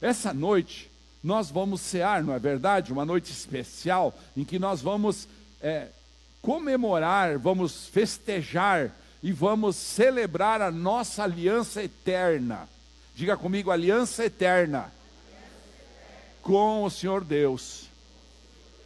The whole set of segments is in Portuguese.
essa noite nós vamos cear, não é verdade? Uma noite especial em que nós vamos é, comemorar, vamos festejar e vamos celebrar a nossa aliança eterna. Diga comigo, aliança eterna com o Senhor Deus.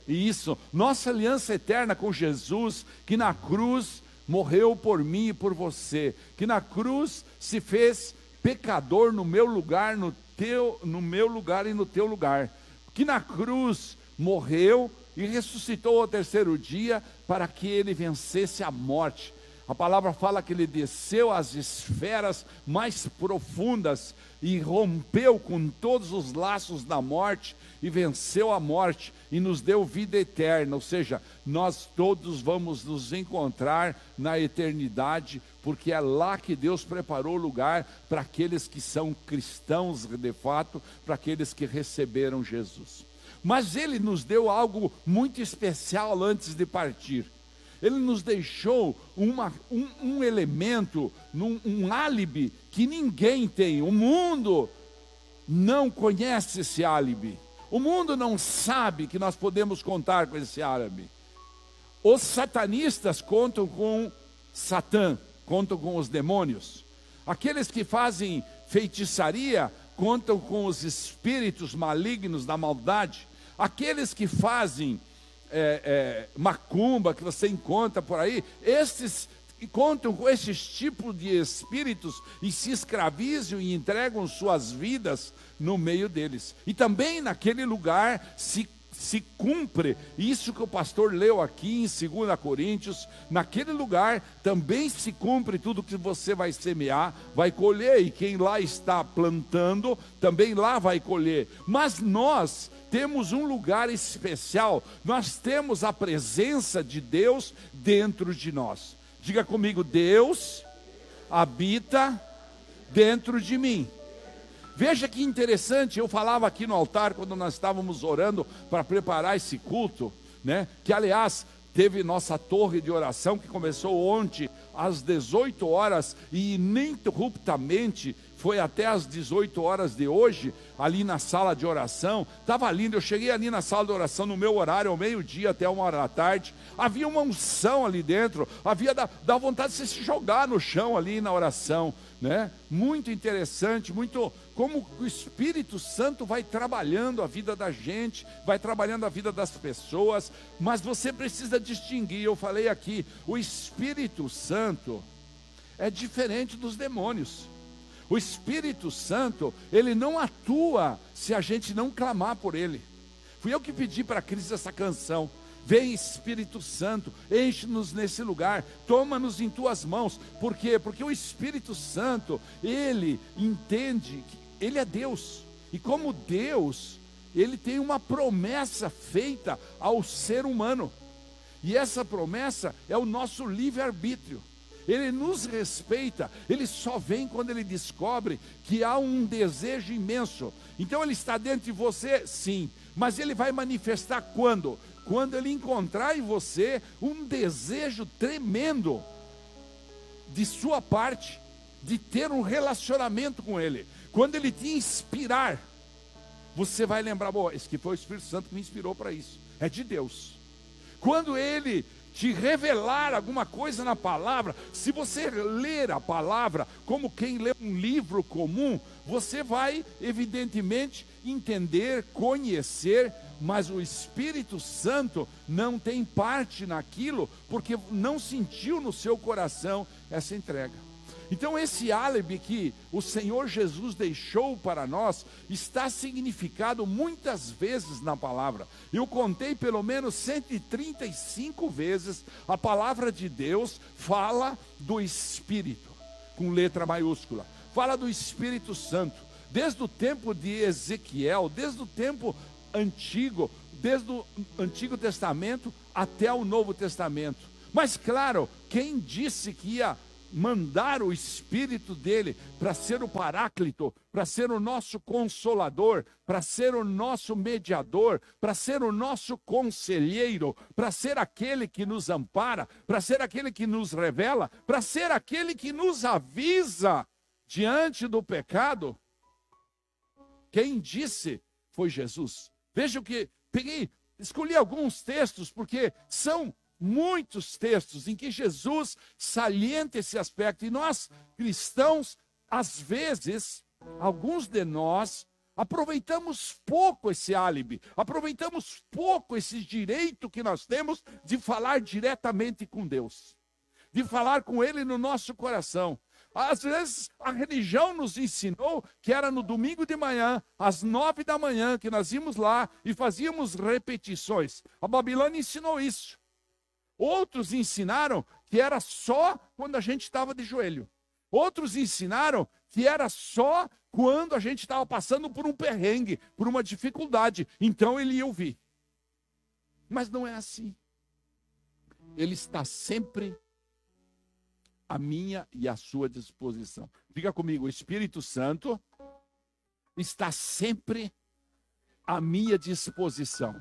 E isso, nossa aliança eterna com Jesus, que na cruz morreu por mim e por você, que na cruz se fez pecador no meu lugar, no teu, no meu lugar e no teu lugar, que na cruz morreu e ressuscitou ao terceiro dia para que ele vencesse a morte. A palavra fala que ele desceu às esferas mais profundas e rompeu com todos os laços da morte e venceu a morte e nos deu vida eterna, ou seja, nós todos vamos nos encontrar na eternidade, porque é lá que Deus preparou lugar para aqueles que são cristãos de fato, para aqueles que receberam Jesus. Mas ele nos deu algo muito especial antes de partir. Ele nos deixou uma, um, um elemento, um, um álibi que ninguém tem. O mundo não conhece esse álibi. O mundo não sabe que nós podemos contar com esse árabe. Os satanistas contam com Satã, contam com os demônios. Aqueles que fazem feitiçaria contam com os espíritos malignos da maldade. Aqueles que fazem é, é, macumba, que você encontra por aí, esses contam com esses tipos de espíritos e se escravizam e entregam suas vidas no meio deles. E também naquele lugar se se cumpre isso que o pastor leu aqui em 2 Coríntios, naquele lugar também se cumpre tudo que você vai semear, vai colher, e quem lá está plantando, também lá vai colher. Mas nós temos um lugar especial, nós temos a presença de Deus dentro de nós. Diga comigo, Deus habita dentro de mim. Veja que interessante, eu falava aqui no altar quando nós estávamos orando para preparar esse culto, né? Que aliás teve nossa torre de oração que começou ontem às 18 horas e ininterruptamente foi até às 18 horas de hoje, ali na sala de oração. Estava lindo, eu cheguei ali na sala de oração no meu horário, ao meio-dia até uma hora da tarde. Havia uma unção ali dentro, havia da, da vontade de se jogar no chão ali na oração. Né? Muito interessante, muito como o Espírito Santo vai trabalhando a vida da gente, vai trabalhando a vida das pessoas, mas você precisa distinguir. Eu falei aqui, o Espírito Santo é diferente dos demônios. O Espírito Santo, ele não atua se a gente não clamar por ele. Fui eu que pedi para a Cris essa canção. Vem Espírito Santo, enche-nos nesse lugar, toma-nos em tuas mãos. Por quê? Porque o Espírito Santo, ele entende que ele é Deus. E como Deus, ele tem uma promessa feita ao ser humano. E essa promessa é o nosso livre-arbítrio. Ele nos respeita, ele só vem quando ele descobre que há um desejo imenso. Então ele está dentro de você, sim, mas ele vai manifestar quando? Quando ele encontrar em você um desejo tremendo de sua parte de ter um relacionamento com ele. Quando ele te inspirar, você vai lembrar, bom, esse que foi o Espírito Santo que me inspirou para isso. É de Deus. Quando ele te revelar alguma coisa na palavra, se você ler a palavra como quem lê um livro comum, você vai, evidentemente, entender, conhecer, mas o Espírito Santo não tem parte naquilo, porque não sentiu no seu coração essa entrega. Então, esse álibi que o Senhor Jesus deixou para nós está significado muitas vezes na palavra. Eu contei pelo menos 135 vezes a palavra de Deus fala do Espírito, com letra maiúscula, fala do Espírito Santo, desde o tempo de Ezequiel, desde o tempo antigo, desde o Antigo Testamento até o Novo Testamento. Mas claro, quem disse que ia mandar o Espírito dele para ser o Paráclito, para ser o nosso consolador, para ser o nosso mediador, para ser o nosso conselheiro, para ser aquele que nos ampara, para ser aquele que nos revela, para ser aquele que nos avisa diante do pecado. Quem disse foi Jesus. Vejam que peguei, escolhi alguns textos, porque são muitos textos em que Jesus salienta esse aspecto. E nós, cristãos, às vezes, alguns de nós, aproveitamos pouco esse álibi, aproveitamos pouco esse direito que nós temos de falar diretamente com Deus, de falar com Ele no nosso coração. Às vezes a religião nos ensinou que era no domingo de manhã, às nove da manhã, que nós íamos lá e fazíamos repetições. A Babilônia ensinou isso. Outros ensinaram que era só quando a gente estava de joelho. Outros ensinaram que era só quando a gente estava passando por um perrengue, por uma dificuldade. Então ele ia ouvir. Mas não é assim. Ele está sempre à minha e à sua disposição. Diga comigo, o Espírito Santo está sempre à minha disposição.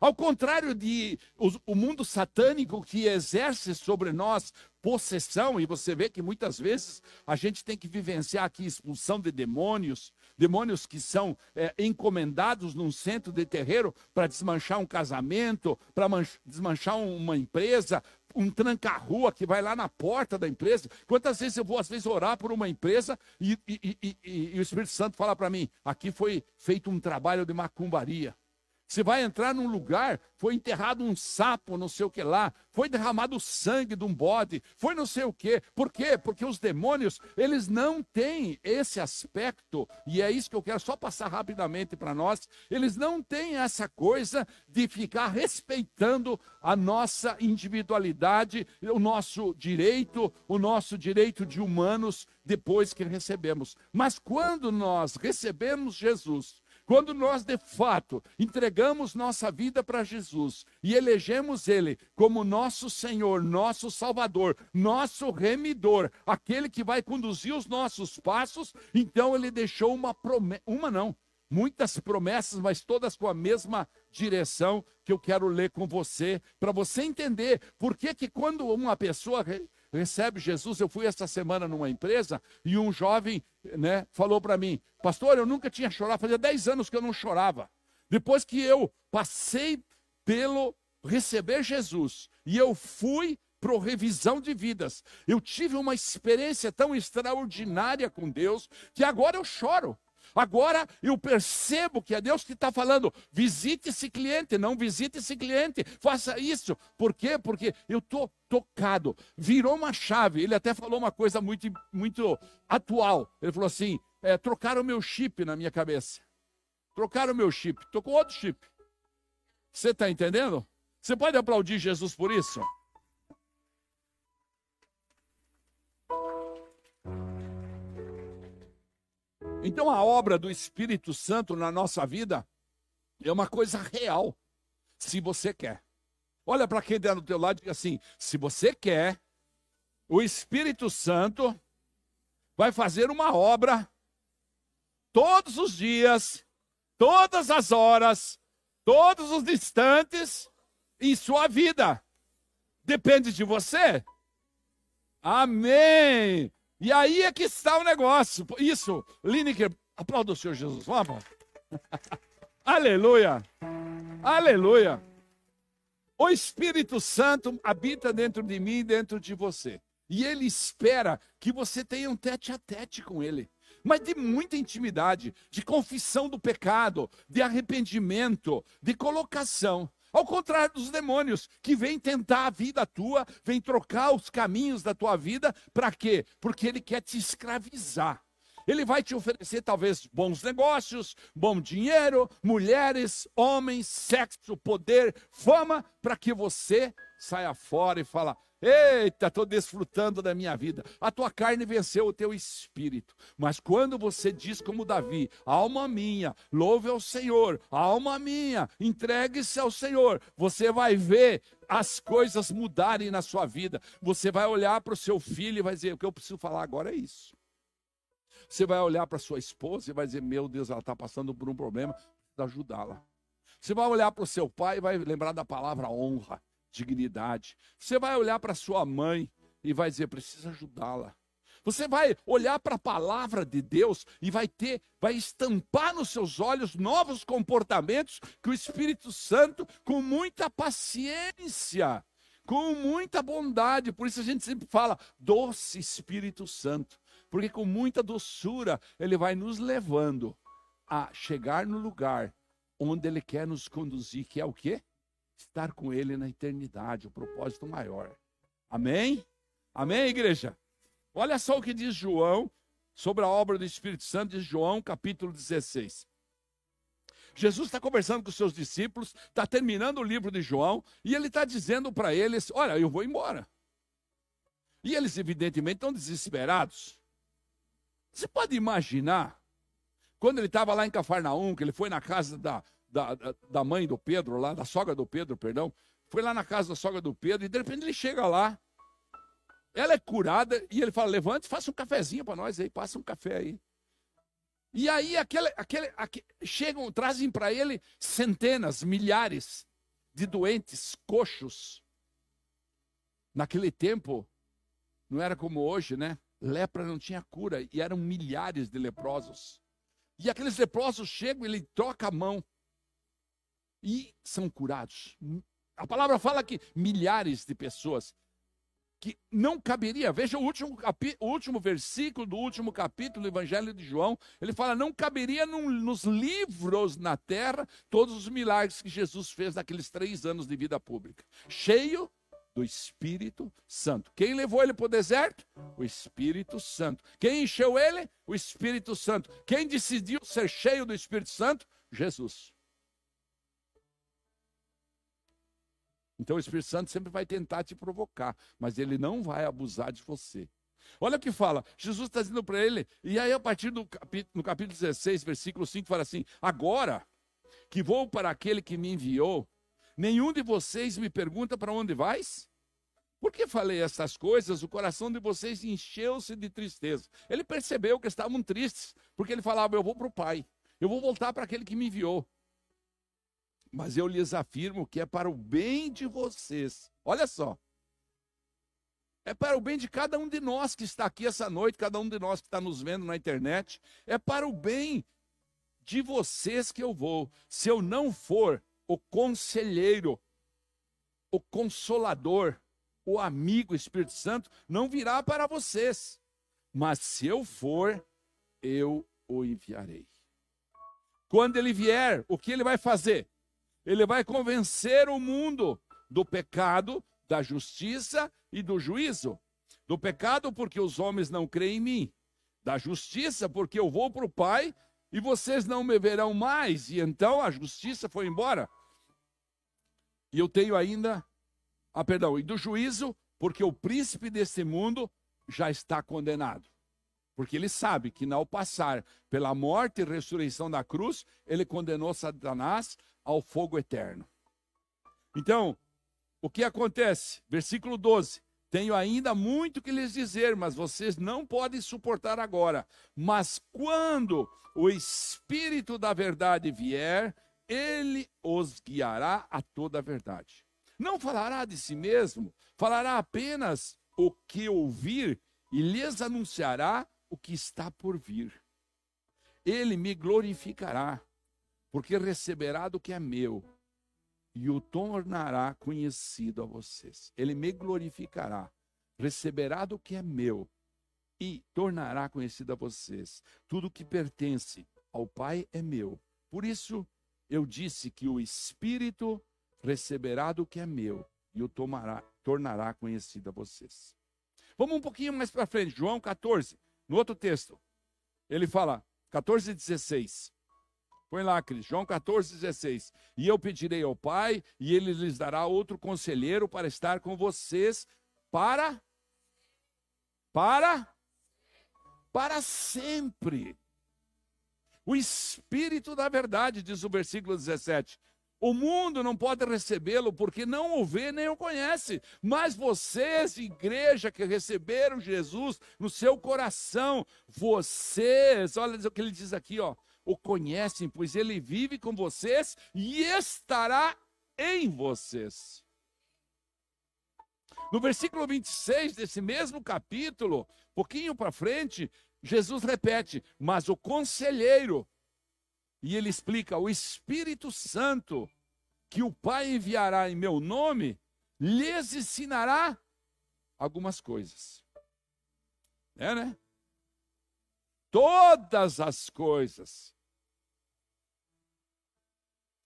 Ao contrário de o, mundo satânico que exerce sobre nós possessão, e você vê que muitas vezes a gente tem que vivenciar aqui expulsão de demônios, demônios que são é, encomendados num centro de terreiro para desmanchar um casamento, para desmanchar uma empresa, um tranca-rua que vai lá na porta da empresa. Quantas vezes eu vou, às vezes, orar por uma empresa e, e, e, e o Espírito Santo fala para mim: aqui foi feito um trabalho de macumbaria. Você vai entrar num lugar, foi enterrado um sapo, não sei o que lá, foi derramado sangue de um bode, foi não sei o que. Por quê? Porque os demônios, eles não têm esse aspecto, e é isso que eu quero só passar rapidamente para nós. Eles não têm essa coisa de ficar respeitando a nossa individualidade, o nosso direito, o nosso direito de humanos depois que recebemos. Mas quando nós recebemos Jesus, quando nós, de fato, entregamos nossa vida para Jesus e elegemos Ele como nosso Senhor, nosso Salvador, nosso remidor, aquele que vai conduzir os nossos passos, então Ele deixou uma promessa, uma não, muitas promessas, mas todas com a mesma direção que eu quero ler com você, para você entender por que, que quando uma pessoa recebe Jesus. Eu fui essa semana numa empresa e um jovem né, falou para mim: Pastor, eu nunca tinha chorado, fazia 10 anos que eu não chorava. Depois que eu passei pelo receber Jesus e eu fui para revisão de vidas, eu tive uma experiência tão extraordinária com Deus que agora eu choro. Agora eu percebo que é Deus que está falando: visite esse cliente, não visite esse cliente, faça isso. Por quê? Porque eu estou tocado. Virou uma chave. Ele até falou uma coisa muito, muito atual. Ele falou assim: é, trocaram o meu chip na minha cabeça. Trocaram o meu chip. Estou com outro chip. Você está entendendo? Você pode aplaudir Jesus por isso? Então a obra do Espírito Santo na nossa vida é uma coisa real, se você quer. Olha para quem está do teu lado e diga assim: se você quer, o Espírito Santo vai fazer uma obra todos os dias, todas as horas, todos os instantes em sua vida. Depende de você. Amém. E aí é que está o negócio. Isso, Lineker, aplauda o Senhor Jesus. Vamos. Aleluia. Aleluia. O Espírito Santo habita dentro de mim e dentro de você. E ele espera que você tenha um tete a tete com ele. Mas de muita intimidade, de confissão do pecado, de arrependimento, de colocação. Ao contrário dos demônios, que vêm tentar a vida tua, vêm trocar os caminhos da tua vida, para quê? Porque ele quer te escravizar. Ele vai te oferecer talvez bons negócios, bom dinheiro, mulheres, homens, sexo, poder, fama, para que você saia fora e fala: Eita, estou desfrutando da minha vida. A tua carne venceu o teu espírito. Mas quando você diz como Davi, alma minha, louve ao Senhor, alma minha, entregue-se ao Senhor, você vai ver as coisas mudarem na sua vida. Você vai olhar para o seu filho e vai dizer: o que eu preciso falar agora é isso. Você vai olhar para sua esposa e vai dizer: meu Deus, ela está passando por um problema, ajudá-la. Você vai olhar para o seu pai e vai lembrar da palavra honra dignidade. Você vai olhar para sua mãe e vai dizer: precisa ajudá-la. Você vai olhar para a palavra de Deus e vai ter, vai estampar nos seus olhos novos comportamentos que o Espírito Santo, com muita paciência, com muita bondade, por isso a gente sempre fala, doce Espírito Santo, porque com muita doçura ele vai nos levando a chegar no lugar onde ele quer nos conduzir, que é o quê? Estar com ele na eternidade, o propósito maior. Amém? Amém, igreja? Olha só o que diz João sobre a obra do Espírito Santo, diz João capítulo 16. Jesus está conversando com os seus discípulos, está terminando o livro de João, e ele está dizendo para eles: Olha, eu vou embora. E eles, evidentemente, estão desesperados. Você pode imaginar, quando ele estava lá em Cafarnaum, que ele foi na casa da, da, da mãe do Pedro, lá, da sogra do Pedro, perdão, foi lá na casa da sogra do Pedro, e de repente ele chega lá, ela é curada e ele fala: levante, faça um cafezinho para nós aí, passa um café aí. E aí aquele, aquele, aquele chegam, trazem para ele centenas, milhares de doentes, coxos. Naquele tempo, não era como hoje, né? Lepra não tinha cura e eram milhares de leprosos. E aqueles leprosos chegam, ele troca a mão e são curados. A palavra fala que milhares de pessoas que não caberia, veja o último, o último versículo do último capítulo do Evangelho de João, ele fala: não caberia num, nos livros na terra todos os milagres que Jesus fez naqueles três anos de vida pública, cheio do Espírito Santo. Quem levou ele para o deserto? O Espírito Santo. Quem encheu ele? O Espírito Santo. Quem decidiu ser cheio do Espírito Santo? Jesus. Então o Espírito Santo sempre vai tentar te provocar, mas ele não vai abusar de você. Olha o que fala, Jesus está dizendo para ele, e aí a partir do capítulo, no capítulo 16, versículo 5, fala assim: Agora que vou para aquele que me enviou, nenhum de vocês me pergunta para onde vais? Por que falei essas coisas? O coração de vocês encheu-se de tristeza. Ele percebeu que estavam tristes, porque ele falava: Eu vou para o Pai, eu vou voltar para aquele que me enviou. Mas eu lhes afirmo que é para o bem de vocês. Olha só. É para o bem de cada um de nós que está aqui essa noite, cada um de nós que está nos vendo na internet. É para o bem de vocês que eu vou. Se eu não for o conselheiro, o consolador, o amigo Espírito Santo, não virá para vocês. Mas se eu for, eu o enviarei. Quando ele vier, o que ele vai fazer? Ele vai convencer o mundo do pecado, da justiça e do juízo. Do pecado, porque os homens não creem em mim. Da justiça, porque eu vou para o Pai e vocês não me verão mais. E então a justiça foi embora. E eu tenho ainda, ah, perdão, e do juízo, porque o príncipe desse mundo já está condenado. Porque ele sabe que ao passar pela morte e ressurreição da cruz, ele condenou Satanás ao fogo eterno. Então, o que acontece? Versículo 12. Tenho ainda muito que lhes dizer, mas vocês não podem suportar agora. Mas quando o Espírito da verdade vier, ele os guiará a toda a verdade. Não falará de si mesmo, falará apenas o que ouvir e lhes anunciará o que está por vir. Ele me glorificará, porque receberá do que é meu e o tornará conhecido a vocês. Ele me glorificará, receberá do que é meu e tornará conhecido a vocês. Tudo que pertence ao Pai é meu. Por isso eu disse que o Espírito receberá do que é meu e o tomará, tornará conhecido a vocês. Vamos um pouquinho mais para frente, João 14, no outro texto. Ele fala, 14 e 16. Põe lá, Cris, João 14, 16. E eu pedirei ao Pai, e ele lhes dará outro conselheiro para estar com vocês para. Para. Para sempre. O Espírito da Verdade, diz o versículo 17. O mundo não pode recebê-lo porque não o vê nem o conhece. Mas vocês, igreja que receberam Jesus no seu coração, vocês, olha o que ele diz aqui, ó o conhecem, pois ele vive com vocês e estará em vocês. No versículo 26 desse mesmo capítulo, pouquinho para frente, Jesus repete: Mas o conselheiro, e ele explica, o Espírito Santo, que o Pai enviará em meu nome, lhes ensinará algumas coisas. É, né? Todas as coisas.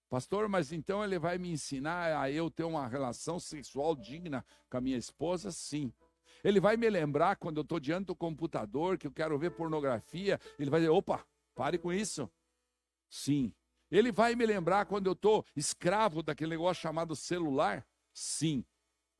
Pastor, mas então ele vai me ensinar a eu ter uma relação sexual digna com a minha esposa? Sim. Ele vai me lembrar quando eu estou diante do computador que eu quero ver pornografia. Ele vai dizer: opa, pare com isso. Sim. Ele vai me lembrar quando eu estou escravo daquele negócio chamado celular? Sim.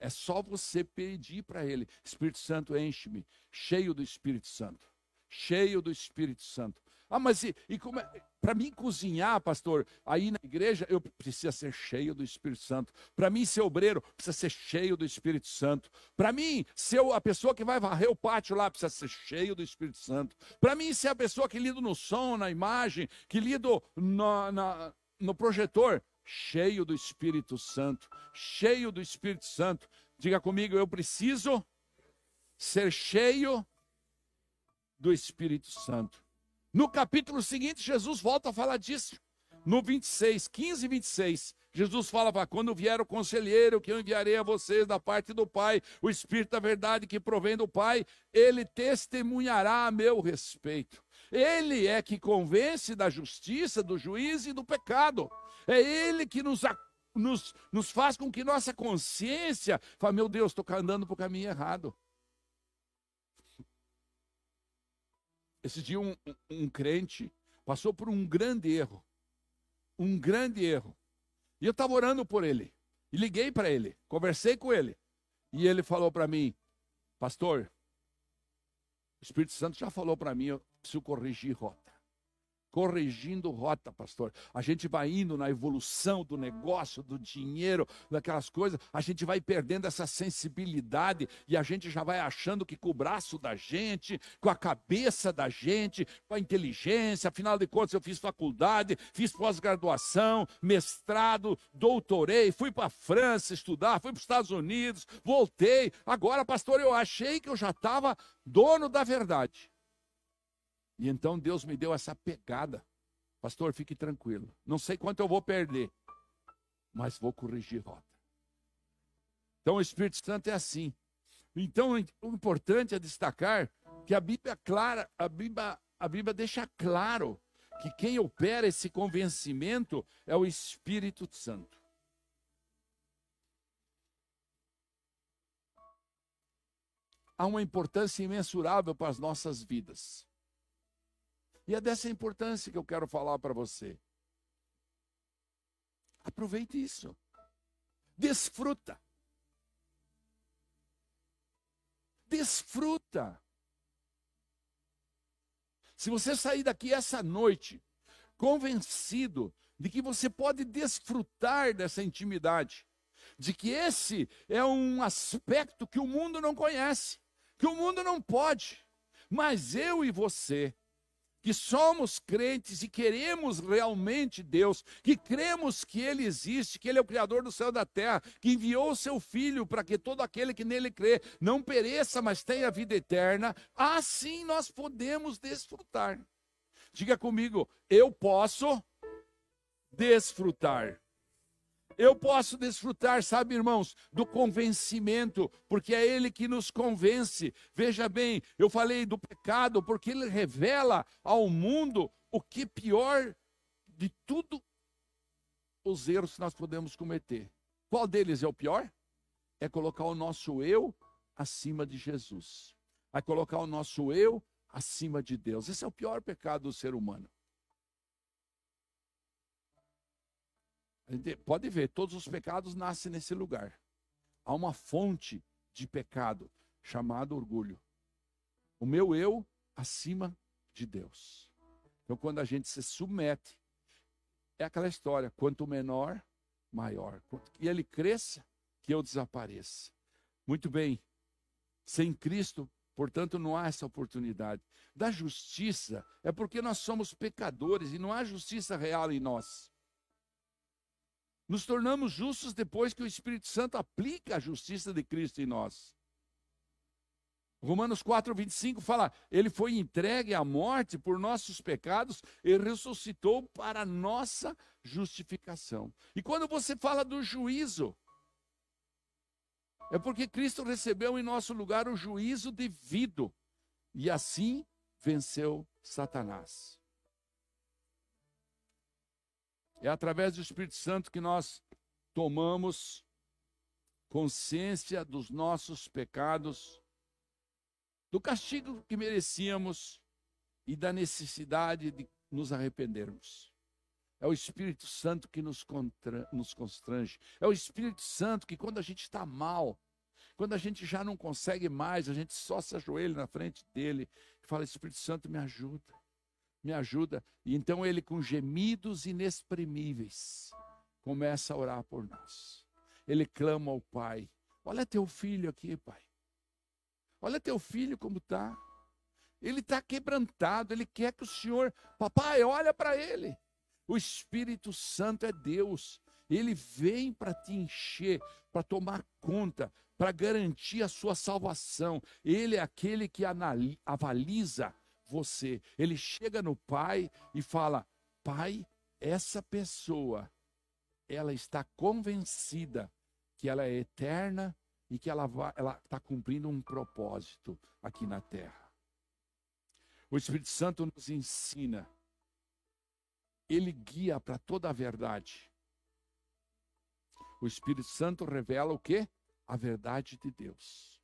É só você pedir para ele: Espírito Santo, enche-me, cheio do Espírito Santo. Cheio do Espírito Santo. Ah, mas e, e como é? Para mim cozinhar, pastor, aí na igreja eu preciso ser cheio do Espírito Santo. Para mim ser obreiro, precisa ser cheio do Espírito Santo. Para mim ser a pessoa que vai varrer o pátio lá, precisa ser cheio do Espírito Santo. Para mim ser a pessoa que lido no som, na imagem, que lido no, na, no projetor, cheio do Espírito Santo. Cheio do Espírito Santo. Diga comigo, eu preciso ser cheio do Espírito Santo. No capítulo seguinte, Jesus volta a falar disso. No 26, 15 e 26, Jesus fala quando vier o conselheiro que eu enviarei a vocês da parte do Pai, o Espírito da verdade que provém do Pai, ele testemunhará a meu respeito. Ele é que convence da justiça, do juízo e do pecado. É ele que nos, nos, nos faz com que nossa consciência fale, meu Deus, estou andando para o caminho errado. Esse dia um, um, crente passou por um grande erro. Um grande erro. E eu estava orando por ele. E liguei para ele, conversei com ele. E ele falou para mim, pastor, o Espírito Santo já falou para mim, eu preciso corrigir rota corrigindo rota, pastor. A gente vai indo na evolução do negócio, do dinheiro, daquelas coisas, a gente vai perdendo essa sensibilidade e a gente já vai achando que com o braço da gente, com a cabeça da gente, com a inteligência, afinal de contas eu fiz faculdade, fiz pós-graduação, mestrado, doutorei, fui para a França estudar, fui para os Estados Unidos, voltei. Agora, pastor, eu achei que eu já estava dono da verdade. E então Deus me deu essa pegada. Pastor, fique tranquilo. Não sei quanto eu vou perder, mas vou corrigir rota. Então o Espírito Santo é assim. Então o importante é destacar que a Bíblia é clara, a Bíblia, a Bíblia deixa claro que quem opera esse convencimento é o Espírito Santo. Há uma importância imensurável para as nossas vidas. E é dessa importância que eu quero falar para você. Aproveite isso. Desfruta. Desfruta. Se você sair daqui essa noite convencido de que você pode desfrutar dessa intimidade, de que esse é um aspecto que o mundo não conhece, que o mundo não pode, mas eu e você que somos crentes e queremos realmente Deus, que cremos que Ele existe, que Ele é o Criador do céu e da terra, que enviou o seu Filho para que todo aquele que nele crê não pereça, mas tenha vida eterna, assim nós podemos desfrutar. Diga comigo, eu posso desfrutar. Eu posso desfrutar, sabe, irmãos, do convencimento, porque é Ele que nos convence. Veja bem, eu falei do pecado, porque Ele revela ao mundo o que pior de tudo os erros que nós podemos cometer. Qual deles é o pior? É colocar o nosso eu acima de Jesus. É colocar o nosso eu acima de Deus. Esse é o pior pecado do ser humano. Pode ver, todos os pecados nascem nesse lugar. Há uma fonte de pecado chamado orgulho. O meu eu acima de Deus. Então, quando a gente se submete, é aquela história: quanto menor, maior. E ele cresça, que eu desapareça. Muito bem. Sem Cristo, portanto, não há essa oportunidade. Da justiça é porque nós somos pecadores e não há justiça real em nós. Nos tornamos justos depois que o Espírito Santo aplica a justiça de Cristo em nós. Romanos 4, 25 fala: Ele foi entregue à morte por nossos pecados e ressuscitou para nossa justificação. E quando você fala do juízo, é porque Cristo recebeu em nosso lugar o juízo devido e assim venceu Satanás. É através do Espírito Santo que nós tomamos consciência dos nossos pecados do castigo que merecíamos e da necessidade de nos arrependermos. É o Espírito Santo que nos, contra, nos constrange. É o Espírito Santo que, quando a gente está mal, quando a gente já não consegue mais, a gente só se ajoelha na frente dele e fala: Espírito Santo, me ajuda, me ajuda. E então ele, com gemidos inexprimíveis, começa a orar por nós. Ele clama ao Pai: Olha teu filho aqui, Pai. Olha teu filho como está. Ele está quebrantado, ele quer que o Senhor, papai, olha para ele. O Espírito Santo é Deus. Ele vem para te encher, para tomar conta, para garantir a sua salvação. Ele é aquele que analisa, avaliza você. Ele chega no Pai e fala: Pai, essa pessoa, ela está convencida que ela é eterna e que ela está cumprindo um propósito aqui na terra. O Espírito Santo nos ensina, ele guia para toda a verdade. O Espírito Santo revela o que? A verdade de Deus.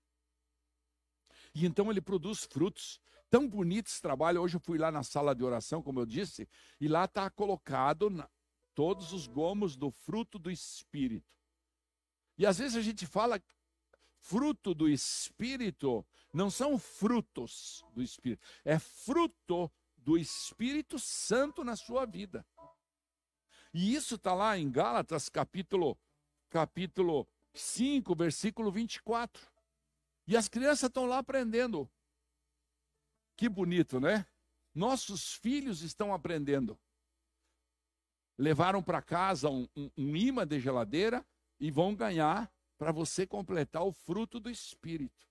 E então ele produz frutos. Tão bonito esse trabalho. Hoje eu fui lá na sala de oração, como eu disse, e lá está colocado na, todos os gomos do fruto do Espírito. E às vezes a gente fala fruto do Espírito não são frutos do Espírito, é fruto do Espírito Santo na sua vida. E isso está lá em Gálatas, capítulo, capítulo 5, versículo 24. E as crianças estão lá aprendendo. Que bonito, né? Nossos filhos estão aprendendo. Levaram para casa um, um, um imã de geladeira e vão ganhar para você completar o fruto do Espírito.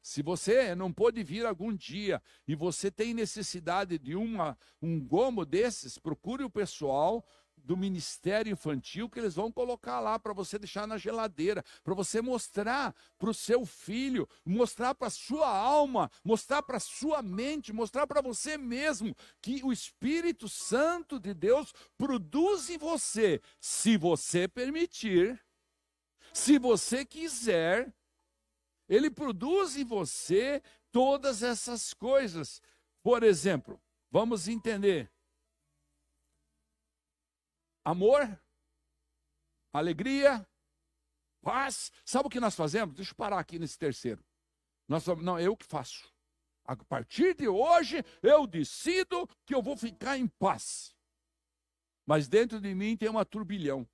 Se você não pôde vir algum dia e você tem necessidade de uma, um gomo desses, procure o pessoal do Ministério Infantil que eles vão colocar lá para você deixar na geladeira, para você mostrar para o seu filho, mostrar para sua alma, mostrar para sua mente, mostrar para você mesmo que o Espírito Santo de Deus produz em você, se você permitir se você quiser, ele produz em você todas essas coisas. Por exemplo, vamos entender: amor, alegria, paz. Sabe o que nós fazemos? Deixa eu parar aqui nesse terceiro. Nós, não, eu que faço. A partir de hoje, eu decido que eu vou ficar em paz. Mas dentro de mim tem uma turbilhão.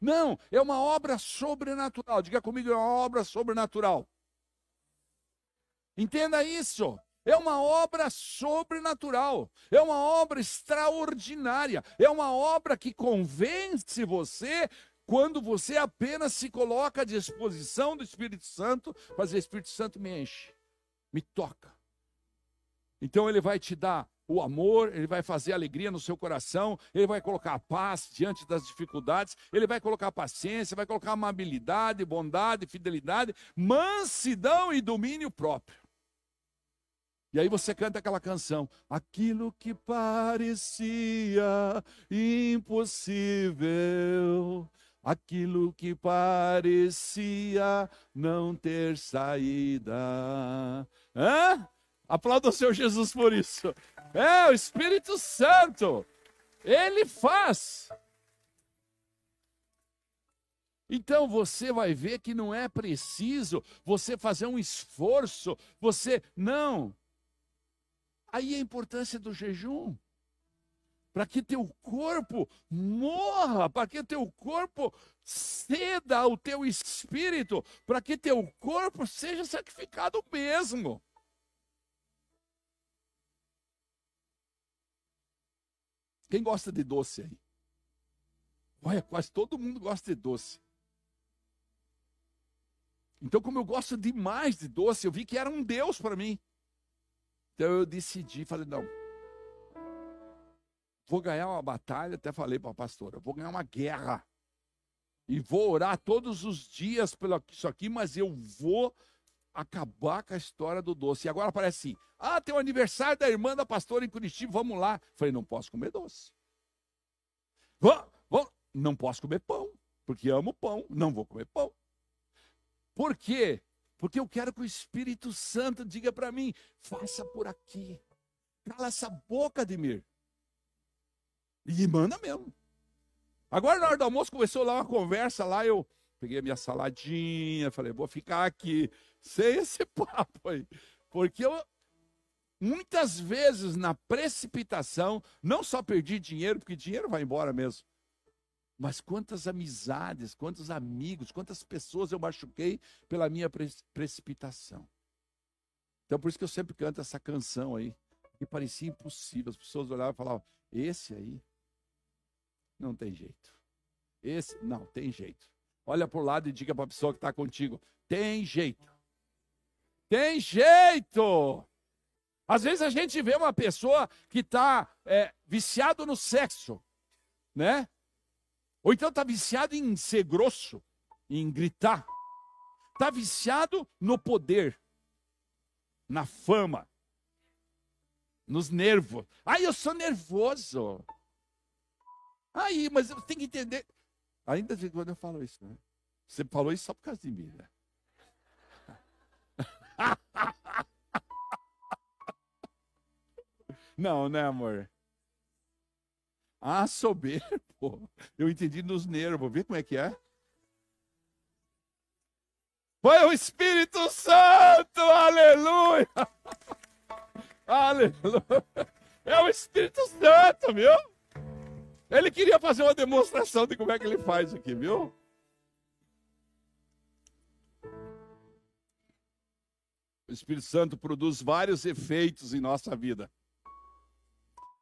Não, é uma obra sobrenatural. Diga comigo, é uma obra sobrenatural. Entenda isso. É uma obra sobrenatural, é uma obra extraordinária, é uma obra que convence você quando você apenas se coloca à disposição do Espírito Santo, mas o Espírito Santo me enche, me toca. Então ele vai te dar o amor, ele vai fazer alegria no seu coração, ele vai colocar paz diante das dificuldades, ele vai colocar paciência, vai colocar amabilidade, bondade, fidelidade, mansidão e domínio próprio. E aí você canta aquela canção, aquilo que parecia impossível, aquilo que parecia não ter saída. Hã? Aplauda o Senhor Jesus por isso. É, o Espírito Santo. Ele faz. Então você vai ver que não é preciso você fazer um esforço, você não. Aí a importância do jejum. Para que teu corpo morra, para que teu corpo ceda ao teu espírito, para que teu corpo seja sacrificado mesmo. Quem gosta de doce aí? Olha, quase todo mundo gosta de doce. Então, como eu gosto demais de doce, eu vi que era um Deus para mim. Então eu decidi, falei, não, vou ganhar uma batalha, até falei para a pastora, vou ganhar uma guerra. E vou orar todos os dias pelo isso aqui, mas eu vou acabar com a história do doce. E agora parece assim: ah, tem o aniversário da irmã da pastora em Curitiba, vamos lá. Falei, não posso comer doce. Vou, não posso comer pão, porque amo pão, não vou comer pão. Por quê? Porque eu quero que o Espírito Santo diga para mim: faça por aqui. Cala essa boca, Ademir. E manda mesmo. Agora, na hora do almoço, começou lá uma conversa lá, eu peguei a minha saladinha, falei, vou ficar aqui, sem esse papo aí. Porque eu, muitas vezes, na precipitação, não só perdi dinheiro, porque dinheiro vai embora mesmo, mas quantas amizades, quantos amigos, quantas pessoas eu machuquei pela minha precipitação. Então, por isso que eu sempre canto essa canção aí, que parecia impossível. As pessoas olhavam e falavam: esse aí não tem jeito. Esse, não, tem jeito. Olha para o lado e diga para a pessoa que está contigo: tem jeito. Tem jeito. Às vezes a gente vê uma pessoa que está é, viciado no sexo, né? Ou então está viciado em ser grosso, em gritar. Está viciado no poder, na fama, nos nervos. Ai, eu sou nervoso. Aí, mas você tem que entender. Ainda de quando eu falo isso, né? Você falou isso só por causa de mim, né? Não, né, amor? Ah, soberbo. Eu entendi nos nervos. Vê como é que é? Foi o Espírito Santo, aleluia! Aleluia! É o Espírito Santo, viu? Ele queria fazer uma demonstração de como é que ele faz aqui, viu? O Espírito Santo produz vários efeitos em nossa vida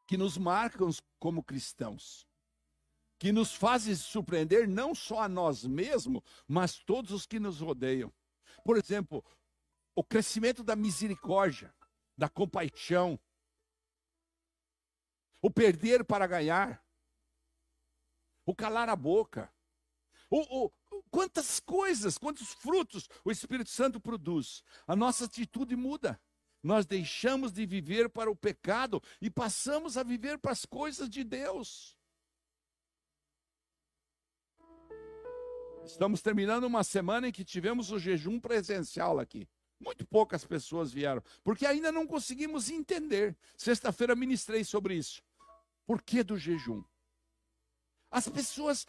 que nos marcam como cristãos, que nos fazem surpreender não só a nós mesmos, mas todos os que nos rodeiam. Por exemplo, o crescimento da misericórdia, da compaixão, o perder para ganhar, o calar a boca. O, o, quantas coisas, quantos frutos o Espírito Santo produz. A nossa atitude muda. Nós deixamos de viver para o pecado e passamos a viver para as coisas de Deus. Estamos terminando uma semana em que tivemos o jejum presencial aqui. Muito poucas pessoas vieram, porque ainda não conseguimos entender. Sexta-feira ministrei sobre isso. Por que do jejum? As pessoas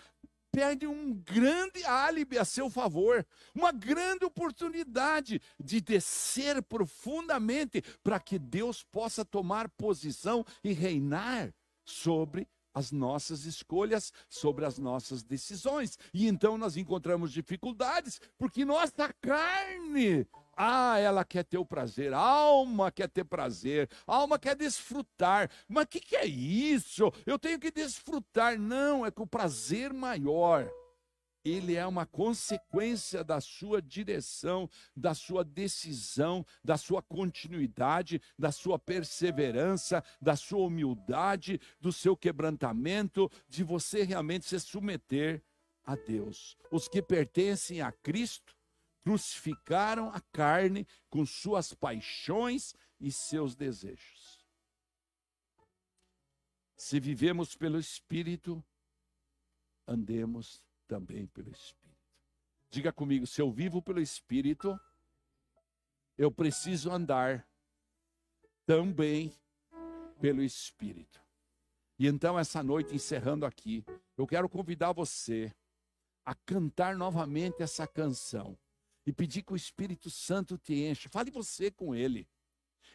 perdem um grande álibi a seu favor, uma grande oportunidade de descer profundamente para que Deus possa tomar posição e reinar sobre as nossas escolhas, sobre as nossas decisões. E então nós encontramos dificuldades, porque nossa carne ah, ela quer ter o prazer, a alma quer ter prazer, a alma quer desfrutar. Mas o que, que é isso? Eu tenho que desfrutar. Não, é que o prazer maior, ele é uma consequência da sua direção, da sua decisão, da sua continuidade, da sua perseverança, da sua humildade, do seu quebrantamento, de você realmente se submeter a Deus. Os que pertencem a Cristo crucificaram a carne com suas paixões e seus desejos. Se vivemos pelo Espírito, andemos também pelo Espírito. Diga comigo: se eu vivo pelo Espírito, eu preciso andar também pelo Espírito. E então, essa noite, encerrando aqui, eu quero convidar você a cantar novamente essa canção e pedir que o Espírito Santo te encha. Fale você com ele.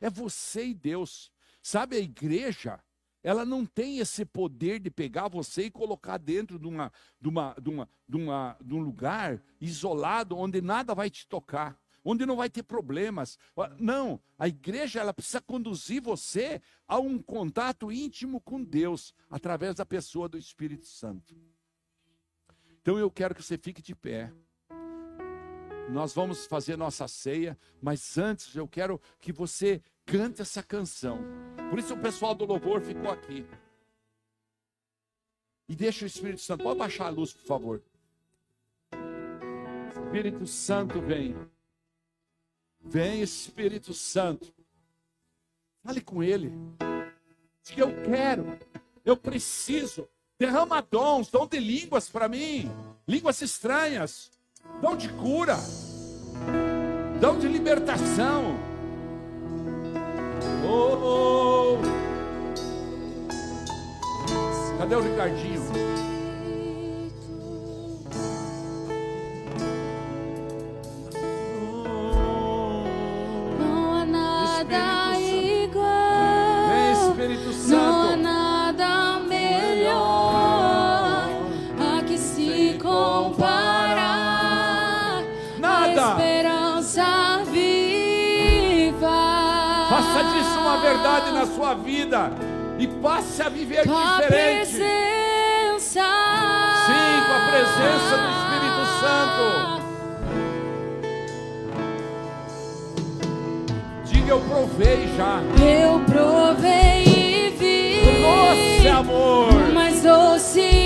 É você e Deus. Sabe, a igreja, ela não tem esse poder de pegar você e colocar dentro de, uma, de, uma, de, uma, de, uma, de um lugar isolado, onde nada vai te tocar, onde não vai ter problemas. Não, a igreja ela precisa conduzir você a um contato íntimo com Deus, através da pessoa do Espírito Santo. Então eu quero que você fique de pé. Nós vamos fazer nossa ceia, mas antes eu quero que você cante essa canção. Por isso o pessoal do louvor ficou aqui. E deixa o Espírito Santo. Pode baixar a luz, por favor. Espírito Santo vem. Vem, Espírito Santo. Fale com Ele. Diga, eu quero, eu preciso. Derrama dons, dom de línguas para mim. Línguas estranhas. Dom de cura. Dom de libertação. Oh, oh. Cadê o Ricardinho? Verdade na sua vida e passe a viver com diferente. Presença. Sim, com a presença do Espírito Santo. Diga, eu provei já. Eu provei e vi. Doce amor. Mas doce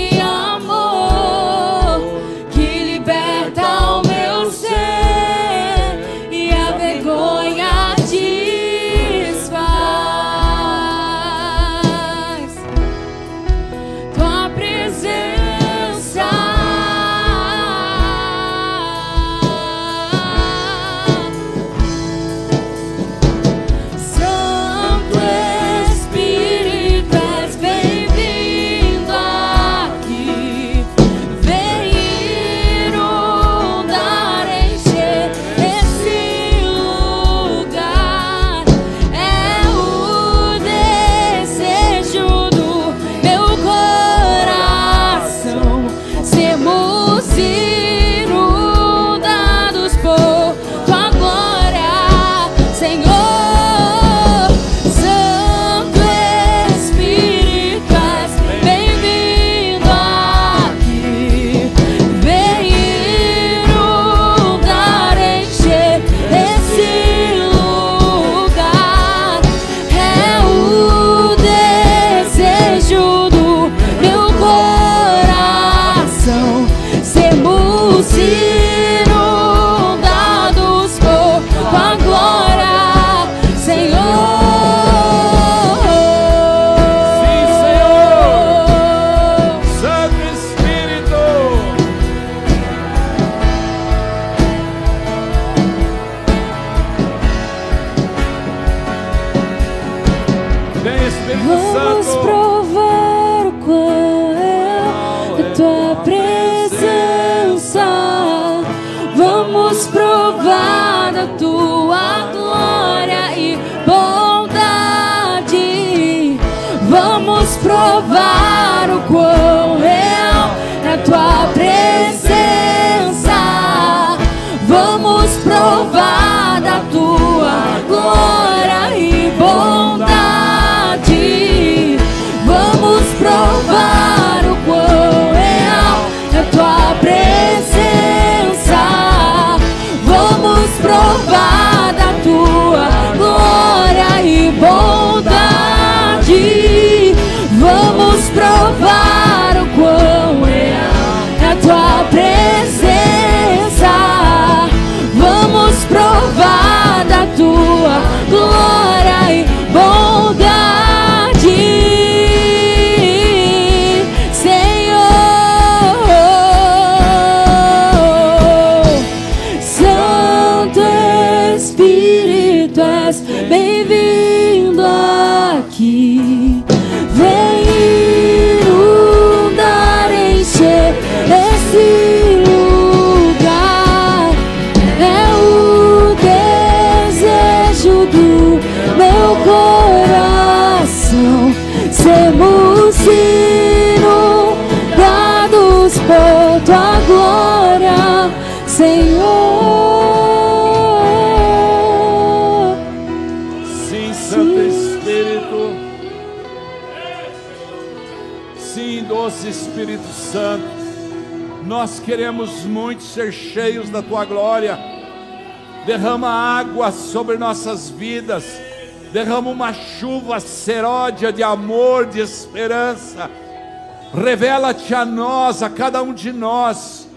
Vamos Santo. Tua glória, Senhor. Sim, Santo Espírito. Sim, doce Espírito Santo. Nós queremos muito ser cheios da tua glória. Derrama água sobre nossas vidas. Derrama uma chuva seródia de amor, de esperança. Revela-te a nós, a cada um de nós.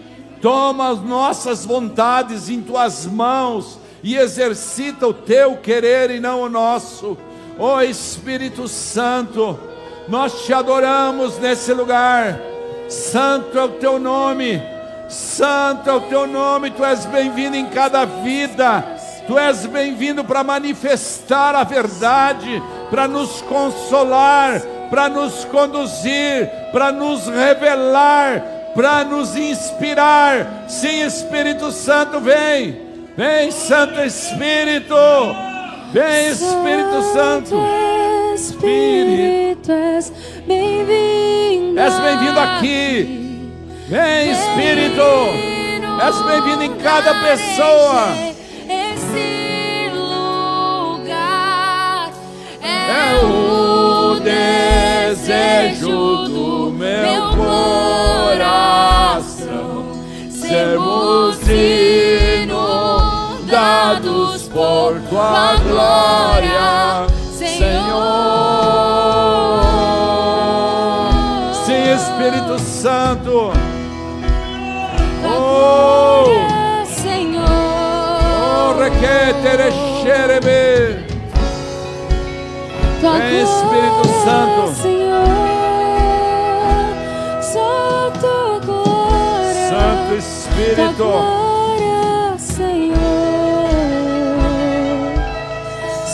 Toma as nossas vontades em tuas mãos e exercita o teu querer e não o nosso. Ó oh, Espírito Santo, nós te adoramos nesse lugar. Santo é o teu nome, santo é o teu nome, tu és bem-vindo em cada vida, tu és bem-vindo para manifestar a verdade, para nos consolar, para nos conduzir, para nos revelar, para nos inspirar. Sim, Espírito Santo, vem, vem, Santo Espírito, vem, Espírito Santo. Espírito, és bem-vindo. És bem-vindo aqui. Vem, Espírito. És bem-vindo em cada pessoa. Esse lugar É o desejo do meu coração. Sermos inundados por tua glória, Senhor. Sim, Espírito Santo. Oh, Senhor. oh, requetere xerebe. Vem, Espírito Santo. Espírito. glória, Senhor.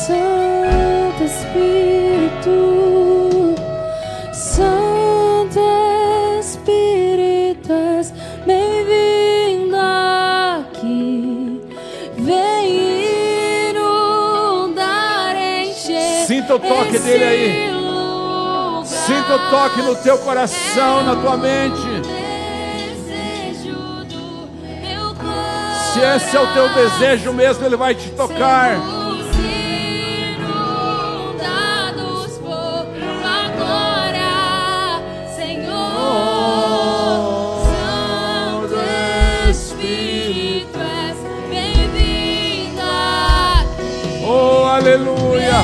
Santo Espírito. Santo Espírito, és bem-vindo aqui. Vem inundar, encher. Sinta o toque dele aí. Sinta o toque no teu coração, na tua mente. Se esse é o teu desejo mesmo, ele vai te tocar. Oh, aleluia.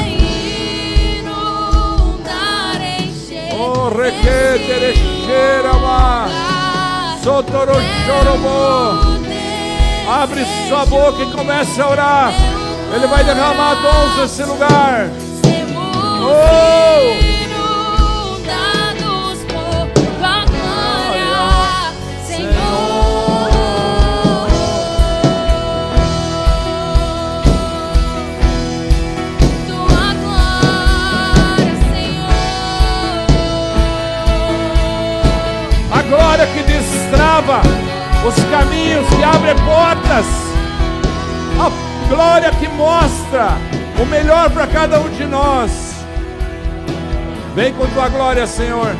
Oh, requetere xerama. Sotoro. Abre sua boca e comece a orar. Ele vai derramar dons nesse lugar. Oh! Glória que mostra o melhor para cada um de nós. Vem com tua glória, Senhor.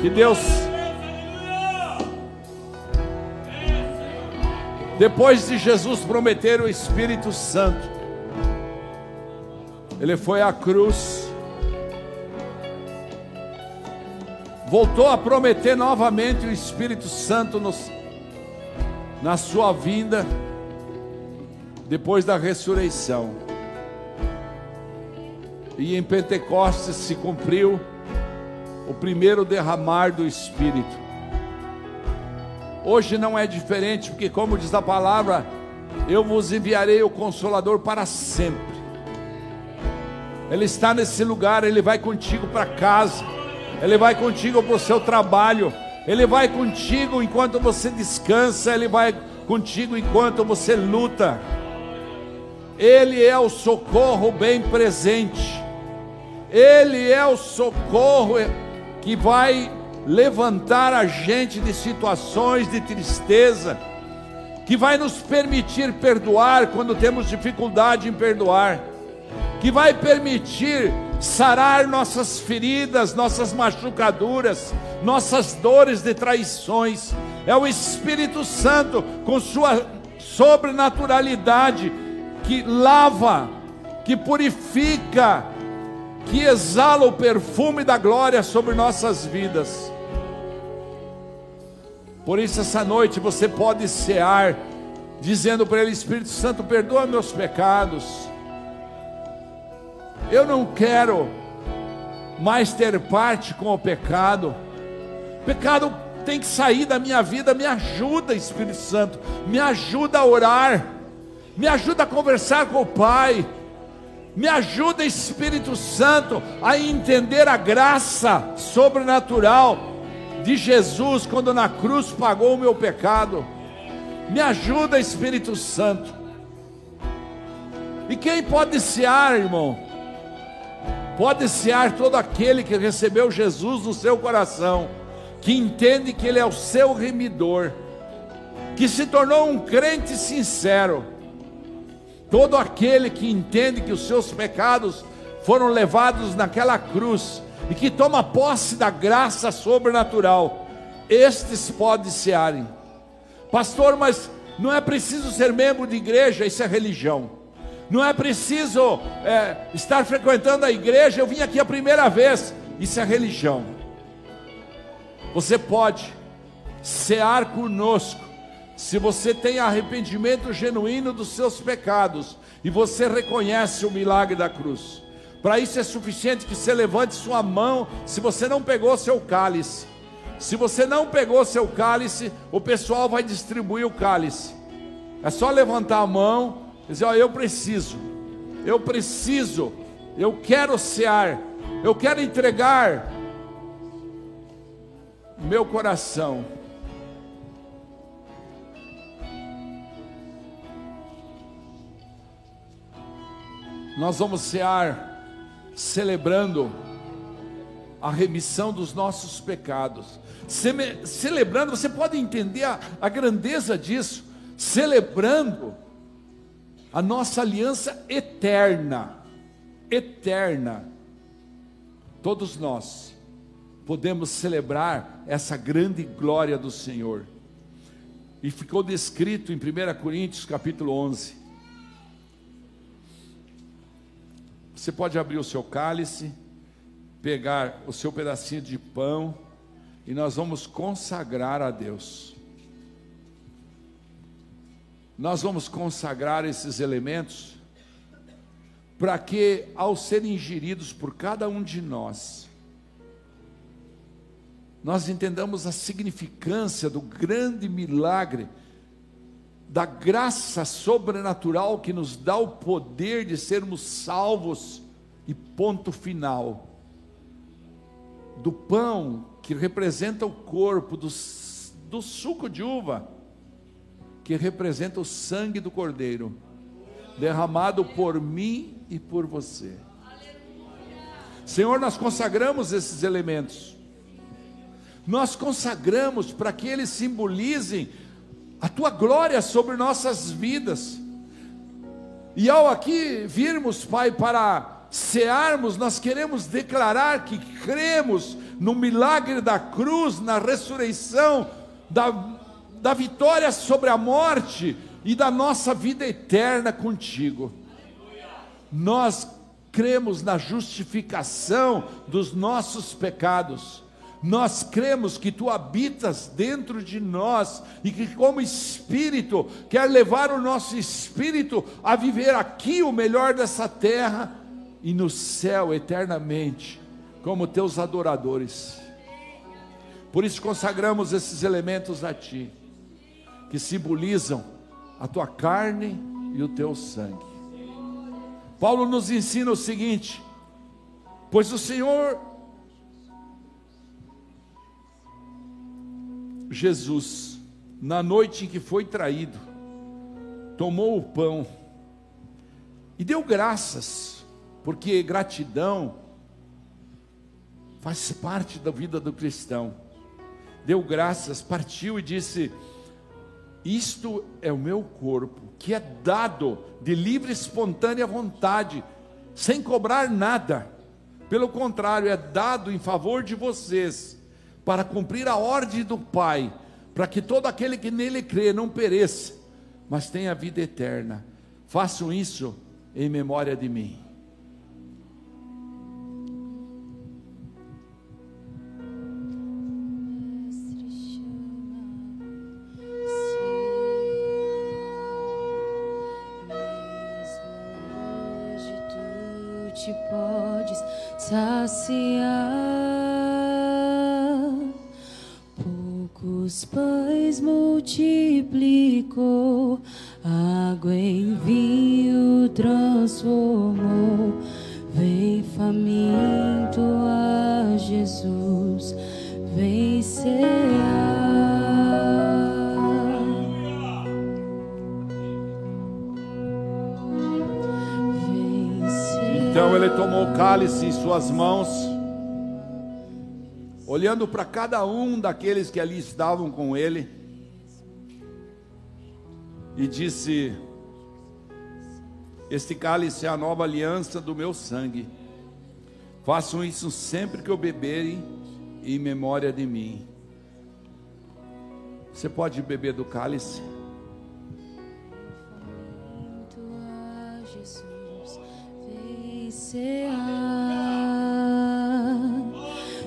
Que Deus, depois de Jesus prometer o Espírito Santo, ele foi à cruz, voltou a prometer novamente o Espírito Santo nos- na sua vinda, depois da ressurreição. E em Pentecostes se cumpriu o primeiro derramar do Espírito. Hoje não é diferente, porque, como diz a palavra, eu vos enviarei o Consolador para sempre. Ele está nesse lugar, ele vai contigo para casa, ele vai contigo para o seu trabalho, ele vai contigo enquanto você descansa, ele vai contigo enquanto você luta. Ele é o socorro bem presente, ele é o socorro que vai levantar a gente de situações de tristeza, que vai nos permitir perdoar quando temos dificuldade em perdoar que vai permitir sarar nossas feridas, nossas machucaduras, nossas dores de traições. É o Espírito Santo com sua sobrenaturalidade que lava, que purifica, que exala o perfume da glória sobre nossas vidas. Por isso, essa noite você pode cear, dizendo para Ele: Espírito Santo, perdoa meus pecados. Eu não quero mais ter parte com o pecado. Pecado tem que sair da minha vida. Me ajuda, Espírito Santo. Me ajuda a orar. Me ajuda a conversar com o Pai. Me ajuda, Espírito Santo, a entender a graça sobrenatural de Jesus quando na cruz pagou o meu pecado. Me ajuda, Espírito Santo. E quem pode cear, irmão? Pode cear todo aquele que recebeu Jesus no seu coração, que entende que Ele é o seu remidor, que se tornou um crente sincero. Todo aquele que entende que os seus pecados foram levados naquela cruz e que toma posse da graça sobrenatural, estes podem cearem. Pastor, mas não é preciso ser membro de igreja, isso é religião. Não é preciso é, estar frequentando a igreja, eu vim aqui a primeira vez, isso é religião. Você pode cear conosco, se você tem arrependimento genuíno dos seus pecados e você reconhece o milagre da cruz. Para isso é suficiente que você levante sua mão, se você não pegou seu cálice. Se você não pegou seu cálice, o pessoal vai distribuir o cálice. É só levantar a mão dizer: Ó, eu preciso, eu preciso, eu quero cear, eu quero entregar meu coração. Nós vamos cear celebrando a remissão dos nossos pecados. celebrando, você pode entender a, a grandeza disso. Celebrando a nossa aliança eterna. Eterna. Todos nós podemos celebrar essa grande glória do Senhor. E ficou descrito em 1 Coríntios capítulo 11. Você pode abrir o seu cálice, pegar o seu pedacinho de pão e nós vamos consagrar a Deus. Nós vamos consagrar esses elementos para que, ao serem ingeridos por cada um de nós, nós entendamos a significância do grande milagre da graça sobrenatural que nos dá o poder de sermos salvos e ponto final. Do pão que representa o corpo, do, do suco de uva que representa o sangue do Cordeiro, derramado por mim e por você. Senhor, nós consagramos esses elementos. Nós consagramos para que eles simbolizem a tua glória sobre nossas vidas. E ao aqui virmos, Pai, para cearmos, nós queremos declarar que cremos no milagre da cruz, na ressurreição, da, da vitória sobre a morte e da nossa vida eterna contigo. Nós cremos na justificação dos nossos pecados nós cremos que tu habitas dentro de nós e que, como Espírito, quer levar o nosso espírito a viver aqui o melhor dessa terra e no céu eternamente, como teus adoradores. Por isso consagramos esses elementos a ti, que simbolizam a tua carne e o teu sangue. Paulo nos ensina o seguinte: pois o Senhor Jesus, na noite em que foi traído, tomou o pão e deu graças, porque gratidão faz parte da vida do cristão. Deu graças, partiu e disse: Isto é o meu corpo, que é dado de livre e espontânea vontade, sem cobrar nada. Pelo contrário, é dado em favor de vocês para cumprir a ordem do Pai, para que todo aquele que nele crê não pereça, mas tenha vida eterna. Façam isso em memória de mim. Multiplicou, água em vinho transformou. Vem faminto a Jesus. Vem cear. Então ele tomou o cálice em suas mãos, olhando para cada um daqueles que ali estavam com ele, e disse: Este cálice é a nova aliança do meu sangue. Façam isso sempre que eu beberem em memória de mim. Você pode beber do cálice? A Jesus, vem cear,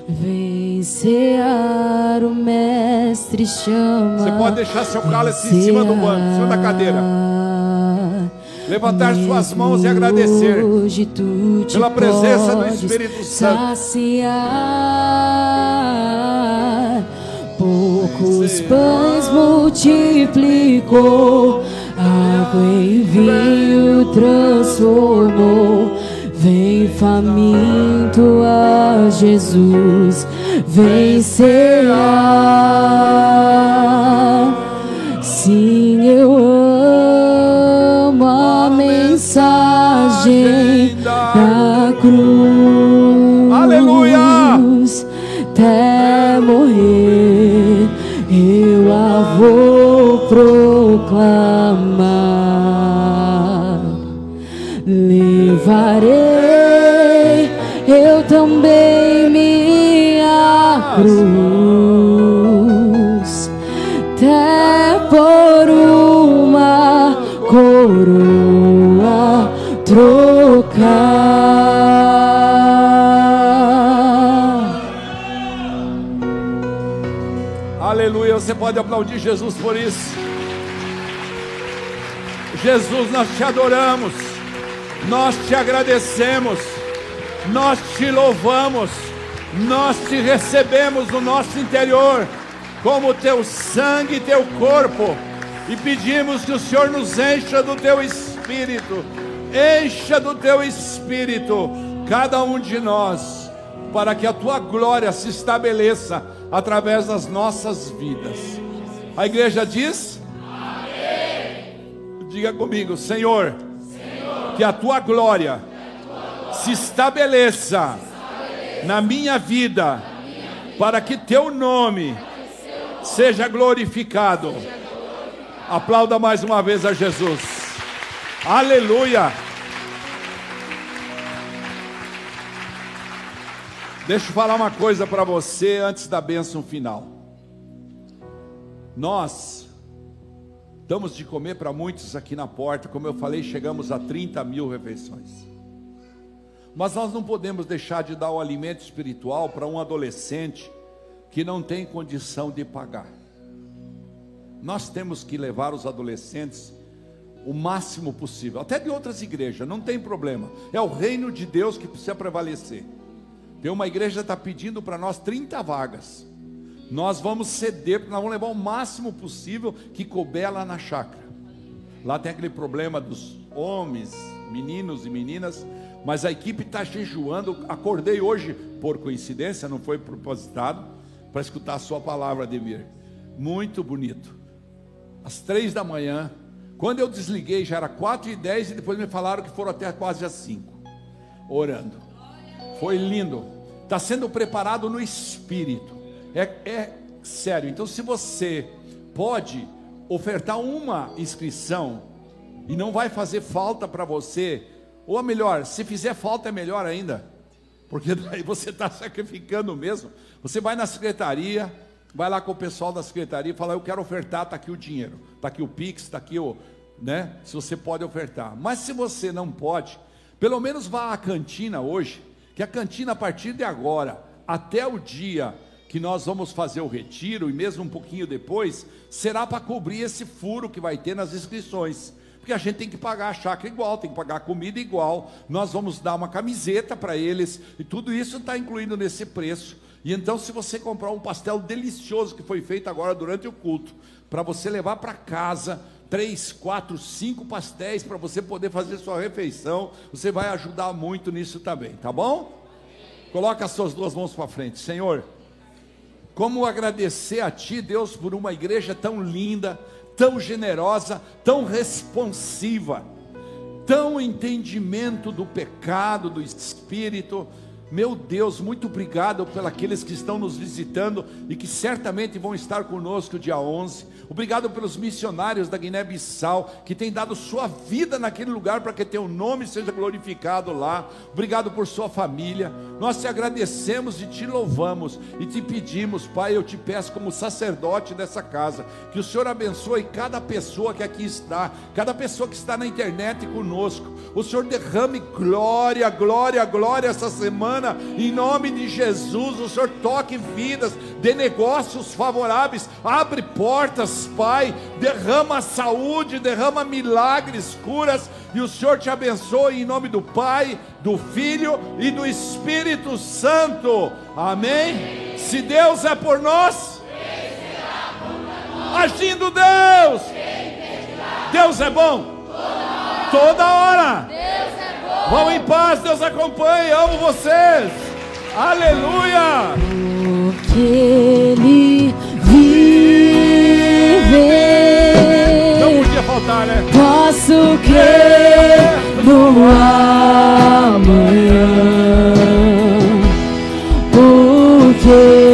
vem cear, o Mestre chama. Você pode deixar seu cálice em cima do banco, em cima da cadeira. Levantar suas mãos e agradecer pela presença do Espírito Santo. Saciar. Poucos pães multiplicou, água em vinho transformou. Vem faminto a Jesus, vem cear. Sim, eu amo a mensagem da cruz. Aleluia! Até morrer, eu a vou proclamar. Levarei você pode aplaudir Jesus por isso. Jesus, nós te adoramos, nós te agradecemos, nós te louvamos, nós te recebemos no nosso interior, como teu sangue e teu corpo, e pedimos que o Senhor nos encha do teu espírito, encha do teu espírito cada um de nós, para que a tua glória se estabeleça através das nossas vidas. A igreja diz: Diga comigo, Senhor, que a tua glória, se estabeleça, na minha vida, para que teu nome seja glorificado. Aplauda mais uma vez a Jesus. Aleluia. Deixa eu falar uma coisa para você antes da bênção final. Nós damos de comer para muitos aqui na porta, como eu falei, chegamos a 30 mil refeições. Mas nós não podemos deixar de dar o alimento espiritual para um adolescente que não tem condição de pagar. Nós temos que levar os adolescentes o máximo possível, até de outras igrejas, não tem problema. É o reino de Deus que precisa prevalecer. Tem uma igreja que está pedindo para nós 30 vagas. Nós vamos ceder, porque nós vamos levar o máximo possível que couber lá na chácara. Lá tem aquele problema dos homens, meninos e meninas, mas a equipe está jejuando. Acordei hoje, por coincidência, não foi propositado, para escutar a sua palavra, Ademir. Muito bonito. Às três da manhã, quando eu desliguei, já era quatro e dez, e depois me falaram que foram até quase às cinco, orando. Foi lindo. Está sendo preparado no espírito. É, é sério. Então, se você pode ofertar uma inscrição e não vai fazer falta para você, ou melhor, se fizer falta é melhor ainda, porque daí você está sacrificando mesmo. Você vai na secretaria, vai lá com o pessoal da secretaria e fala: Eu quero ofertar, está aqui o dinheiro, está aqui o Pix, está aqui o. Né? Se você pode ofertar. Mas se você não pode, pelo menos vá à cantina hoje, que a cantina a partir de agora, até o dia que nós vamos fazer o retiro, e mesmo um pouquinho depois, será para cobrir esse furo que vai ter nas inscrições. porque a gente tem que pagar a chácara igual, tem que pagar a comida igual. Nós vamos dar uma camiseta para eles, e tudo isso está incluído nesse preço. E então, se você comprar um pastel delicioso que foi feito agora durante o culto, para você levar para casa, três, quatro, cinco pastéis para você poder fazer sua refeição, você vai ajudar muito nisso também, tá bom? Coloca as suas duas mãos para frente, Senhor. Como agradecer a Ti, Deus, por uma igreja tão linda, tão generosa, tão responsiva, tão entendimento do pecado, do espírito, meu Deus, muito obrigado pelos que estão nos visitando e que certamente vão estar conosco dia 11. Obrigado pelos missionários da Guiné-Bissau que têm dado sua vida naquele lugar para que teu nome seja glorificado lá. Obrigado por sua família. Nós te agradecemos e te louvamos e te pedimos, Pai, eu te peço como sacerdote dessa casa, que o Senhor abençoe cada pessoa que aqui está, cada pessoa que está na internet conosco. O Senhor derrame glória, glória, glória essa semana semana, em nome de Jesus, o Senhor toque vidas, dê negócios favoráveis, abre portas, Pai, derrama saúde, derrama milagres, curas, e o Senhor te abençoe em nome do Pai, do Filho e do Espírito Santo. Amém? Se Deus é por nós, agindo Deus, Deus é bom toda hora. Vão em paz, Deus acompanhe, amo vocês. Aleluia! Porque Ele vive. Não podia faltar, né? Posso crer no amanhã. Porque